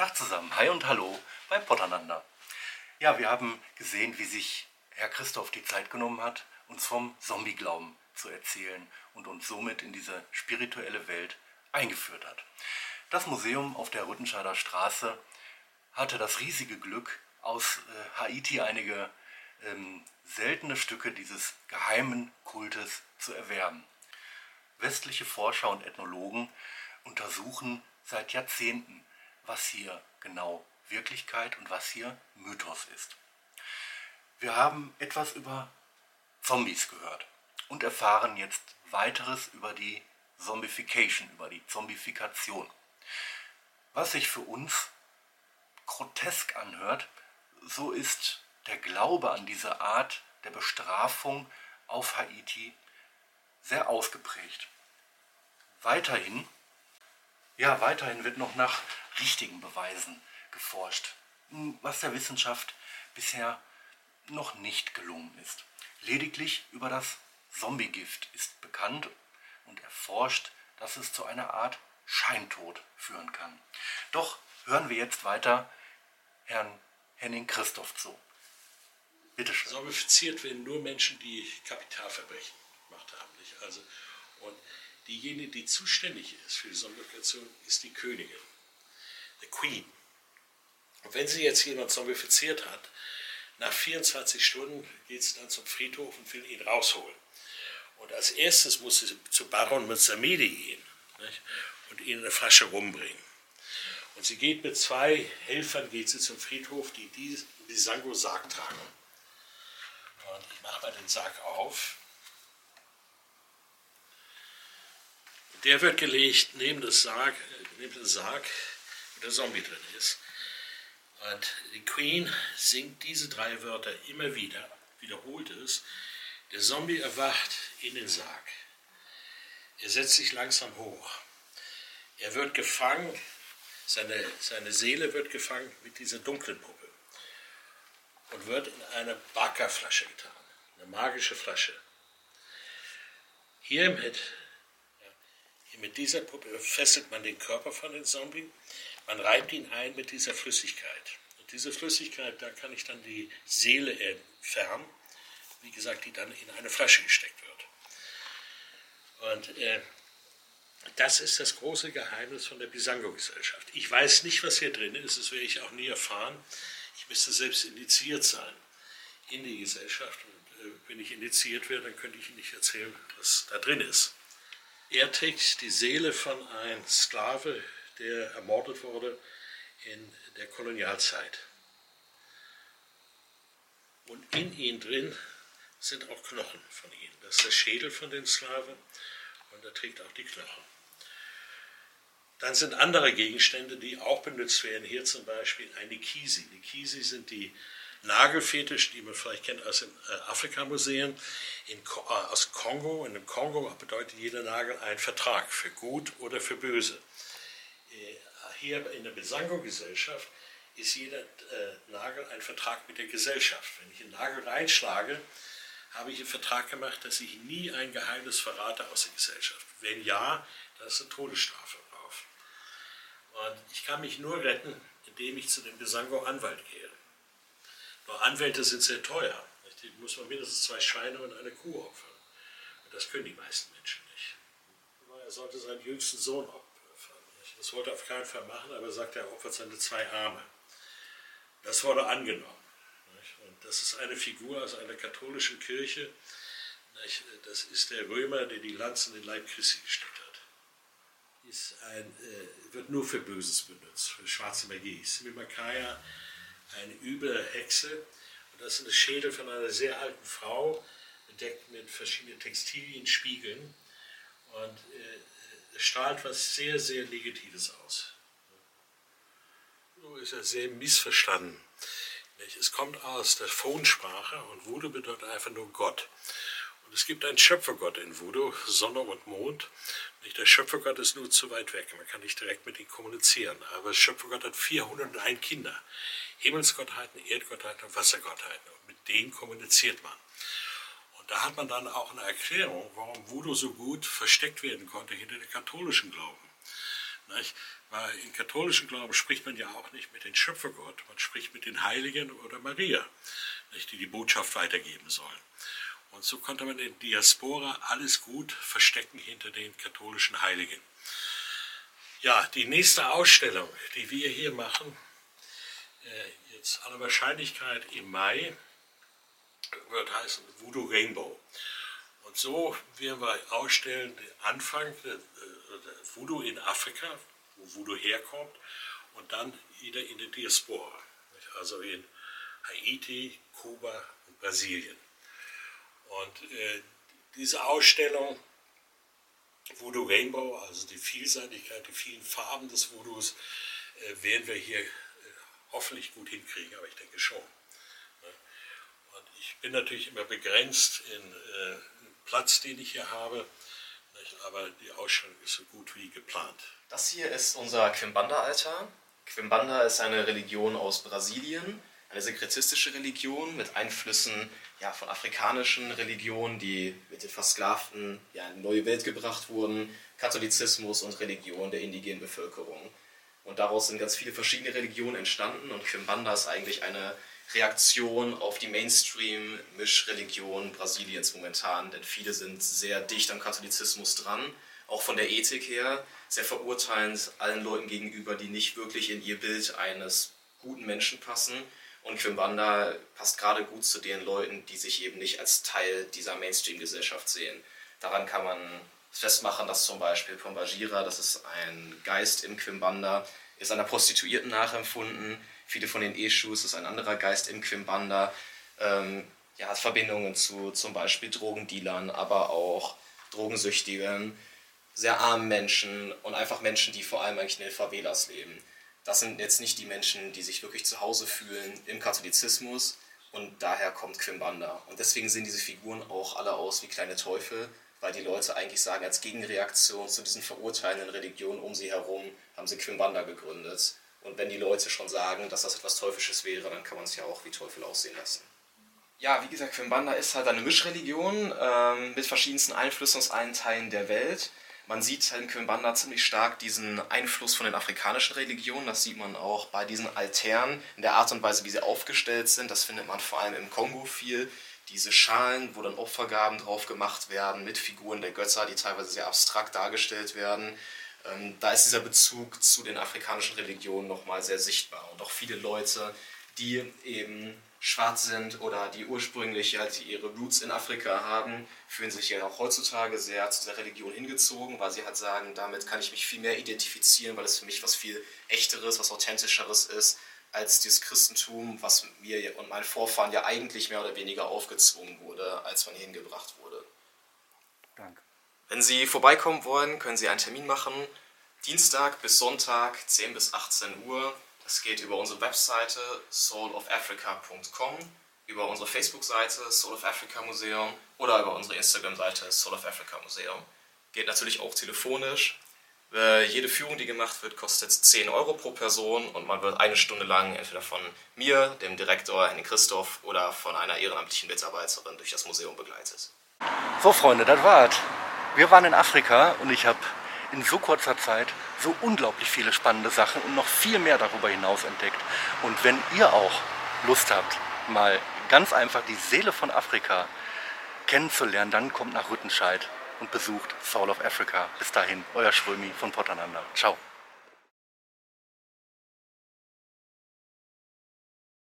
Tag zusammen, hi und hallo bei Pottaneinander. Ja, wir haben gesehen, wie sich Herr Christoph die Zeit genommen hat, uns vom Zombie-Glauben zu erzählen und uns somit in diese spirituelle Welt eingeführt hat. Das Museum auf der Rüttenscheider Straße hatte das riesige Glück, aus äh, Haiti einige ähm, seltene Stücke dieses geheimen Kultes zu erwerben. Westliche Forscher und Ethnologen untersuchen seit Jahrzehnten, was hier genau Wirklichkeit und was hier Mythos ist. Wir haben etwas über Zombies gehört und erfahren jetzt weiteres über die Zombification, über die Zombifikation. Was sich für uns grotesk anhört, so ist der Glaube an diese Art der Bestrafung auf Haiti sehr ausgeprägt. Weiterhin, ja, weiterhin wird noch nach richtigen Beweisen geforscht, was der Wissenschaft bisher noch nicht gelungen ist. Lediglich über das Zombiegift ist bekannt und erforscht, dass es zu einer Art Scheintod führen kann. Doch hören wir jetzt weiter Herrn Henning Christoph zu. Bitte schön. Zombifiziert werden nur Menschen, die Kapitalverbrechen gemacht haben. Nicht? Also, und diejenige, die zuständig ist für die Zombifikation, ist die Königin, the Queen. Und wenn sie jetzt jemand zombifiziert hat, nach 24 Stunden geht sie dann zum Friedhof und will ihn rausholen. Und als erstes muss sie zu Baron Mizamidi gehen nicht? und ihn eine Flasche rumbringen. Und sie geht mit zwei Helfern geht sie zum Friedhof, die die, die Sango-Sarg tragen. Und ich mache mal den Sarg auf. Der wird gelegt neben, das Sarg, neben den Sarg, der Zombie drin ist. Und die Queen singt diese drei Wörter immer wieder, wiederholt es. Der Zombie erwacht in den Sarg. Er setzt sich langsam hoch. Er wird gefangen, seine, seine Seele wird gefangen mit dieser dunklen Puppe und wird in eine Backerflasche getan, eine magische Flasche. Hier mit, dieser Puppe fesselt man den Körper von dem Zombie man reibt ihn ein mit dieser Flüssigkeit. Und diese Flüssigkeit, da kann ich dann die Seele entfernen, wie gesagt, die dann in eine Flasche gesteckt wird. Und äh, das ist das große Geheimnis von der Bisango-Gesellschaft. Ich weiß nicht, was hier drin ist, das werde ich auch nie erfahren. Ich müsste selbst indiziert sein in die Gesellschaft. Und äh, wenn ich indiziert werde, dann könnte ich Ihnen nicht erzählen, was da drin ist. Er trägt die Seele von einem Sklave der ermordet wurde in der Kolonialzeit. Und in ihm drin sind auch Knochen von ihm. Das ist der Schädel von den Sklaven und er trägt auch die Knochen. Dann sind andere Gegenstände, die auch benutzt werden. Hier zum Beispiel eine Kisi. Die Kisi sind die Nagelfetisch, die man vielleicht kennt aus den äh, Afrika-Museen äh, aus Kongo. In dem Kongo bedeutet jeder Nagel ein Vertrag für gut oder für böse. Äh, hier in der Besango-Gesellschaft ist jeder Nagel ein Vertrag mit der Gesellschaft. Wenn ich einen Nagel reinschlage, habe ich einen Vertrag gemacht, dass ich nie ein Geheimnis verrate aus der Gesellschaft. Wenn ja, dann ist eine Todesstrafe drauf. Und ich kann mich nur retten, indem ich zu dem Besango-Anwalt gehe. Nur Anwälte sind sehr teuer. Die muss man mindestens zwei Schweine und eine Kuh opfern. Und das können die meisten Menschen nicht. Er sollte seinen jüngsten Sohn opfern. Das wollte er auf keinen Fall machen, aber er sagt, er opfert seine zwei Arme. Das wurde angenommen. Und das ist eine Figur aus einer katholischen Kirche. Das ist der Römer, der die Lanzen in den Leib Christi gesteckt hat. Ist ein, äh, wird nur für Böses benutzt, für schwarze Magie. Simimakaya, eine üble Hexe. Und das ist ein Schädel von einer sehr alten Frau, bedeckt mit verschiedenen Textilien, Spiegeln. Und äh, strahlt was sehr, sehr Negatives aus. So ist er sehr missverstanden. Es kommt aus der Phonsprache und Voodoo bedeutet einfach nur Gott. Und es gibt einen Schöpfergott in Voodoo, Sonne und Mond. Der Schöpfergott ist nur zu weit weg, man kann nicht direkt mit ihm kommunizieren. Aber der Schöpfergott hat 401 Kinder. Himmelsgottheiten, Erdgottheiten und Wassergottheiten. Und mit denen kommuniziert man. Da hat man dann auch eine Erklärung, warum Voodoo so gut versteckt werden konnte hinter dem katholischen Glauben. Nicht? Weil im katholischen Glauben spricht man ja auch nicht mit dem Schöpfergott, man spricht mit den Heiligen oder Maria, nicht, die die Botschaft weitergeben sollen. Und so konnte man in Diaspora alles gut verstecken hinter den katholischen Heiligen. Ja, die nächste Ausstellung, die wir hier machen, äh, jetzt aller Wahrscheinlichkeit im Mai, wird heißen Voodoo Rainbow. Und so werden wir ausstellen den Anfang der, der Voodoo in Afrika, wo Voodoo herkommt, und dann wieder in der Diaspora, also in Haiti, Kuba und Brasilien. Und äh, diese Ausstellung Voodoo Rainbow, also die Vielseitigkeit, die vielen Farben des Voodoos, äh, werden wir hier äh, hoffentlich gut hinkriegen, aber ich denke schon. Ne? Und ich bin natürlich immer begrenzt in äh, Platz, den ich hier habe, nicht? aber die Ausstellung ist so gut wie geplant. Das hier ist unser Quimbanda-Altar. Quimbanda ist eine Religion aus Brasilien, eine sekretistische Religion mit Einflüssen ja, von afrikanischen Religionen, die mit den Versklavten ja, in eine neue Welt gebracht wurden, Katholizismus und Religion der indigenen Bevölkerung. Und daraus sind ganz viele verschiedene Religionen entstanden. Und Quimbanda ist eigentlich eine Reaktion auf die Mainstream-Mischreligion Brasiliens momentan, denn viele sind sehr dicht am Katholizismus dran, auch von der Ethik her, sehr verurteilend allen Leuten gegenüber, die nicht wirklich in ihr Bild eines guten Menschen passen. Und Quimbanda passt gerade gut zu den Leuten, die sich eben nicht als Teil dieser Mainstream-Gesellschaft sehen. Daran kann man festmachen, dass zum Beispiel Pombagira, das ist ein Geist im Quimbanda, ist einer Prostituierten nachempfunden. Viele von den Eschus ist ein anderer Geist im Quimbanda. Ähm, ja, hat Verbindungen zu zum Beispiel Drogendealern, aber auch Drogensüchtigen, sehr armen Menschen und einfach Menschen, die vor allem eigentlich in den Favelas leben das sind jetzt nicht die Menschen, die sich wirklich zu Hause fühlen im Katholizismus und daher kommt Quimbanda. Und deswegen sehen diese Figuren auch alle aus wie kleine Teufel, weil die Leute eigentlich sagen, als Gegenreaktion zu diesen verurteilenden Religionen um sie herum haben sie Quimbanda gegründet. Und wenn die Leute schon sagen, dass das etwas Teuflisches wäre, dann kann man es ja auch wie Teufel aussehen lassen. Ja, wie gesagt, Quimbanda ist halt eine Mischreligion ähm, mit verschiedensten Einflüssen aus allen Teilen der Welt. Man sieht in Quimbanda ziemlich stark diesen Einfluss von den afrikanischen Religionen. Das sieht man auch bei diesen Altären, in der Art und Weise, wie sie aufgestellt sind. Das findet man vor allem im Kongo viel. Diese Schalen, wo dann Opfergaben drauf gemacht werden mit Figuren der Götter, die teilweise sehr abstrakt dargestellt werden. Ähm, da ist dieser Bezug zu den afrikanischen Religionen nochmal sehr sichtbar. Und auch viele Leute, die eben schwarz sind oder die ursprünglich halt ihre Roots in Afrika haben, fühlen sich ja auch heutzutage sehr zu dieser Religion hingezogen, weil sie halt sagen, damit kann ich mich viel mehr identifizieren, weil es für mich was viel echteres, was authentischeres ist, als dieses Christentum, was mir und meinen Vorfahren ja eigentlich mehr oder weniger aufgezwungen wurde, als man hierhin gebracht wurde. Danke. Wenn Sie vorbeikommen wollen, können Sie einen Termin machen. Dienstag bis Sonntag, 10 bis 18 Uhr. Es geht über unsere Webseite soulofafrica.com, über unsere Facebook-Seite Soul of Africa Museum oder über unsere Instagram-Seite Soul of Africa Museum. Geht natürlich auch telefonisch. Äh, jede Führung, die gemacht wird, kostet 10 Euro pro Person und man wird eine Stunde lang entweder von mir, dem Direktor Henning Christoph, oder von einer ehrenamtlichen Mitarbeiterin durch das Museum begleitet. So, Freunde, das war's. Wir waren in Afrika und ich habe in so kurzer Zeit so unglaublich viele spannende Sachen und noch viel mehr darüber hinaus entdeckt. Und wenn ihr auch Lust habt, mal ganz einfach die Seele von Afrika kennenzulernen, dann kommt nach Rüttenscheid und besucht Soul of Africa. Bis dahin, euer Schrömi von Potananda. Ciao.